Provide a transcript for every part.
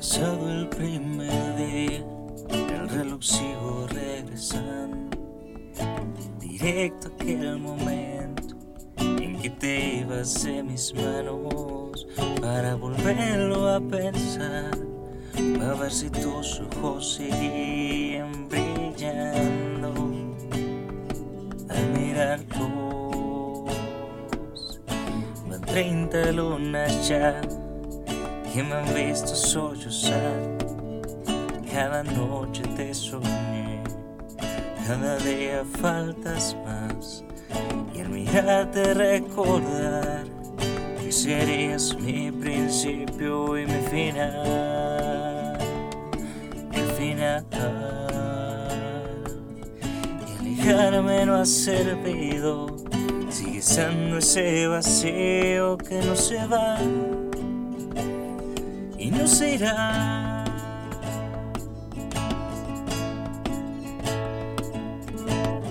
Pasado el primer día, el reloj sigo regresando, directo a aquel momento en que te ibas de mis manos para volverlo a pensar, para ver si tus ojos seguían brillando al mirarlos. Van 30 lunas ya que me han visto sollozar. Cada noche te soñé, cada día faltas más. Y al mirarte recordar que serías mi principio y mi final. El final. Y alejarme no ha servido. Sigue siendo ese vacío que no se va no se irá.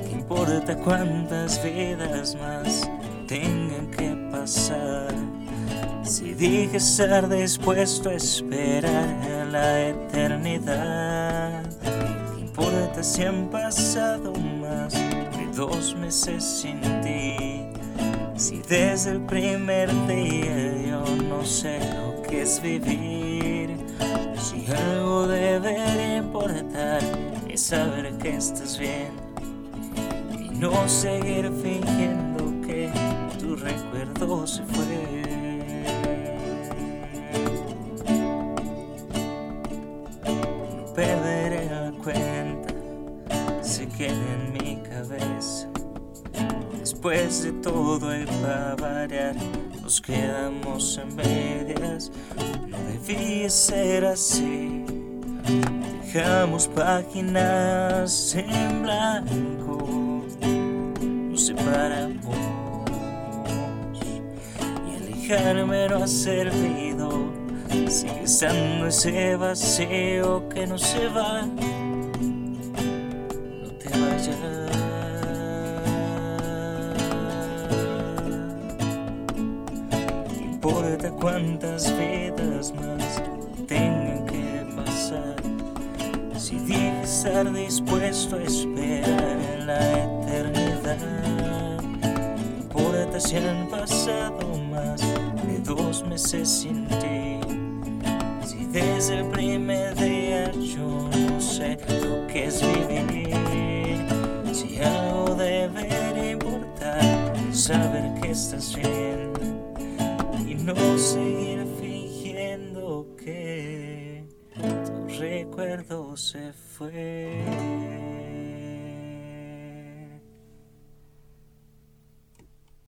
¿Qué importa cuántas vidas más tengan que pasar? Si dije estar dispuesto a esperar a la eternidad, ¿qué importa si han pasado más de dos meses sin ti? Si desde el primer día yo no sé lo que es vivir, si algo debe importar es saber que estás bien y no seguir fingiendo que tu recuerdo se fue. No perderé la cuenta, se queda en mi cabeza. Después de todo y para nos quedamos en medias. No debía ser así. Dejamos páginas en blanco, nos separamos. Y alejarme no ha servido. Sigue estando ese vacío que no se va. Importa cuántas vidas más tengan que pasar. Si estar dispuesto a esperar en la eternidad. No importa si han pasado más de dos meses sin ti. Si desde el primer día yo no sé lo que es vivir. Si algo debería importar, saber que estás bien no seguir fingiendo que tu recuerdo se fue.